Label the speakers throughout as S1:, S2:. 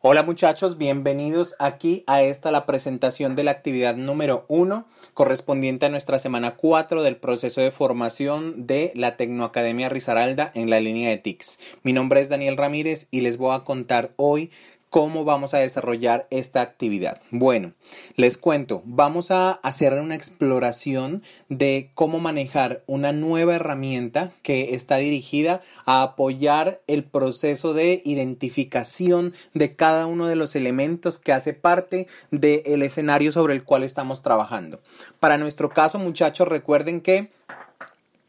S1: Hola muchachos, bienvenidos aquí a esta la presentación de la actividad número 1 correspondiente a nuestra semana 4 del proceso de formación de la Tecnoacademia Risaralda en la línea de TICS. Mi nombre es Daniel Ramírez y les voy a contar hoy cómo vamos a desarrollar esta actividad. Bueno, les cuento, vamos a hacer una exploración de cómo manejar una nueva herramienta que está dirigida a apoyar el proceso de identificación de cada uno de los elementos que hace parte del escenario sobre el cual estamos trabajando. Para nuestro caso, muchachos, recuerden que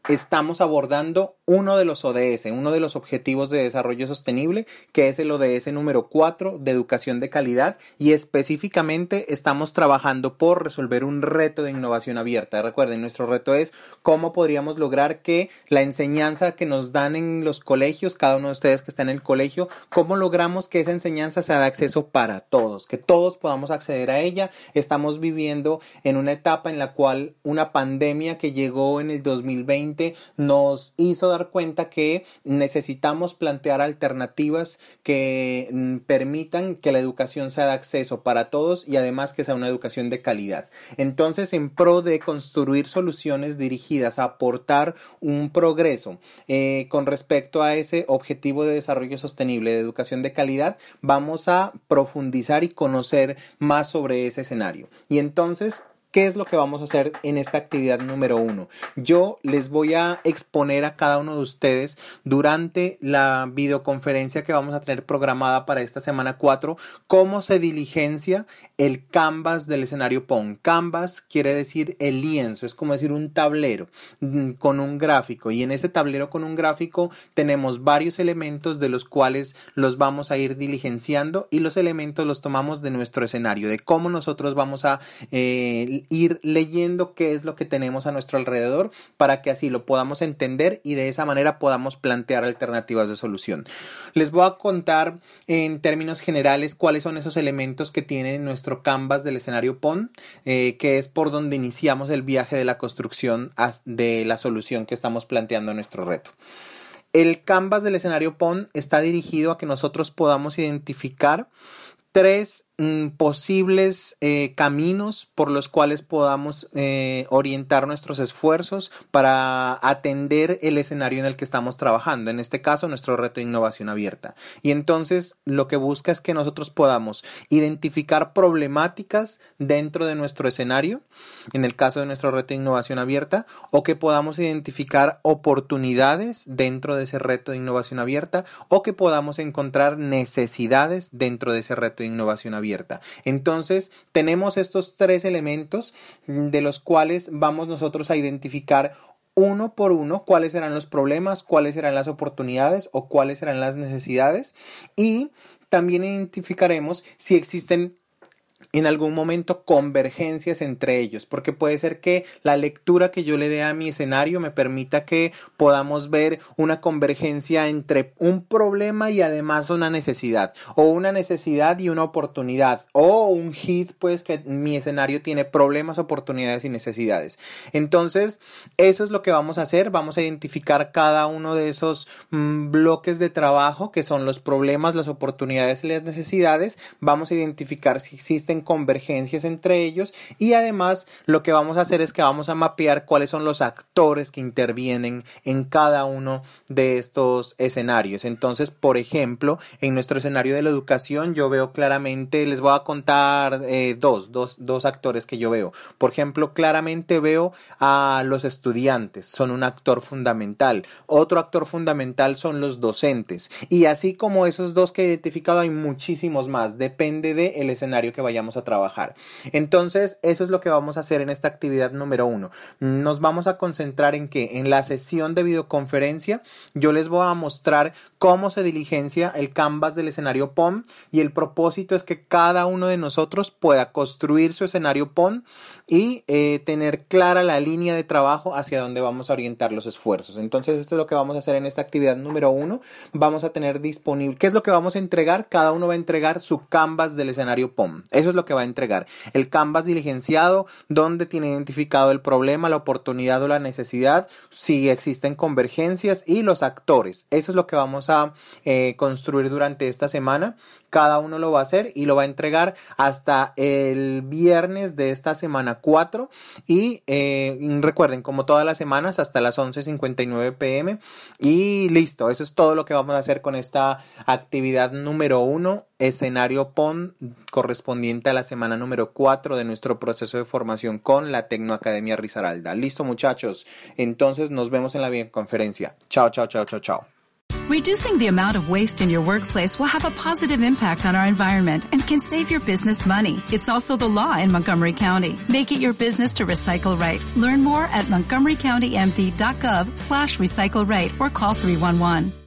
S1: estamos abordando uno de los ODS, uno de los Objetivos de Desarrollo Sostenible, que es el ODS número 4 de educación de calidad y específicamente estamos trabajando por resolver un reto de innovación abierta. Recuerden, nuestro reto es cómo podríamos lograr que la enseñanza que nos dan en los colegios, cada uno de ustedes que está en el colegio, cómo logramos que esa enseñanza sea de acceso para todos, que todos podamos acceder a ella. Estamos viviendo en una etapa en la cual una pandemia que llegó en el 2020 nos hizo dar cuenta que necesitamos plantear alternativas que mm, permitan que la educación sea de acceso para todos y además que sea una educación de calidad. Entonces, en pro de construir soluciones dirigidas a aportar un progreso eh, con respecto a ese objetivo de desarrollo sostenible de educación de calidad, vamos a profundizar y conocer más sobre ese escenario. Y entonces, ¿Qué es lo que vamos a hacer en esta actividad número uno? Yo les voy a exponer a cada uno de ustedes durante la videoconferencia que vamos a tener programada para esta semana 4 cómo se diligencia el canvas del escenario PON. Canvas quiere decir el lienzo, es como decir un tablero mm, con un gráfico y en ese tablero con un gráfico tenemos varios elementos de los cuales los vamos a ir diligenciando y los elementos los tomamos de nuestro escenario, de cómo nosotros vamos a... Eh, ir leyendo qué es lo que tenemos a nuestro alrededor para que así lo podamos entender y de esa manera podamos plantear alternativas de solución. Les voy a contar en términos generales cuáles son esos elementos que tiene nuestro canvas del escenario PON, eh, que es por donde iniciamos el viaje de la construcción de la solución que estamos planteando en nuestro reto. El canvas del escenario PON está dirigido a que nosotros podamos identificar tres Mm, posibles eh, caminos por los cuales podamos eh, orientar nuestros esfuerzos para atender el escenario en el que estamos trabajando, en este caso nuestro reto de innovación abierta. Y entonces lo que busca es que nosotros podamos identificar problemáticas dentro de nuestro escenario, en el caso de nuestro reto de innovación abierta, o que podamos identificar oportunidades dentro de ese reto de innovación abierta, o que podamos encontrar necesidades dentro de ese reto de innovación abierta. Entonces, tenemos estos tres elementos de los cuales vamos nosotros a identificar uno por uno cuáles serán los problemas, cuáles serán las oportunidades o cuáles serán las necesidades. Y también identificaremos si existen en algún momento convergencias entre ellos, porque puede ser que la lectura que yo le dé a mi escenario me permita que podamos ver una convergencia entre un problema y además una necesidad, o una necesidad y una oportunidad, o un hit, pues que mi escenario tiene problemas, oportunidades y necesidades. Entonces, eso es lo que vamos a hacer, vamos a identificar cada uno de esos mm, bloques de trabajo que son los problemas, las oportunidades y las necesidades, vamos a identificar si existen convergencias entre ellos y además lo que vamos a hacer es que vamos a mapear cuáles son los actores que intervienen en cada uno de estos escenarios. Entonces, por ejemplo, en nuestro escenario de la educación yo veo claramente, les voy a contar eh, dos, dos, dos actores que yo veo. Por ejemplo, claramente veo a los estudiantes, son un actor fundamental. Otro actor fundamental son los docentes. Y así como esos dos que he identificado, hay muchísimos más. Depende del el escenario que vayamos vamos a trabajar. Entonces, eso es lo que vamos a hacer en esta actividad número uno. Nos vamos a concentrar en que en la sesión de videoconferencia yo les voy a mostrar cómo se diligencia el canvas del escenario POM y el propósito es que cada uno de nosotros pueda construir su escenario POM y eh, tener clara la línea de trabajo hacia donde vamos a orientar los esfuerzos. Entonces, esto es lo que vamos a hacer en esta actividad número uno. Vamos a tener disponible, ¿qué es lo que vamos a entregar? Cada uno va a entregar su canvas del escenario POM. Eso es lo que va a entregar. El canvas diligenciado, donde tiene identificado el problema, la oportunidad o la necesidad, si existen convergencias y los actores. Eso es lo que vamos a eh, construir durante esta semana. Cada uno lo va a hacer y lo va a entregar hasta el viernes de esta semana 4. Y eh, recuerden, como todas las semanas, hasta las 11.59 pm. Y listo, eso es todo lo que vamos a hacer con esta actividad número 1, escenario PON, correspondiente a la semana número 4 de nuestro proceso de formación con la Tecnoacademia Risaralda. Listo, muchachos. Entonces nos vemos en la videoconferencia. Chao, chao, chao, chao, chao.
S2: Reducing the amount of waste in your workplace will have a positive impact on our environment and can save your business money. It's also the law in Montgomery County. Make it your business to recycle right. Learn more at montgomerycountymd.gov slash recycle right or call 311.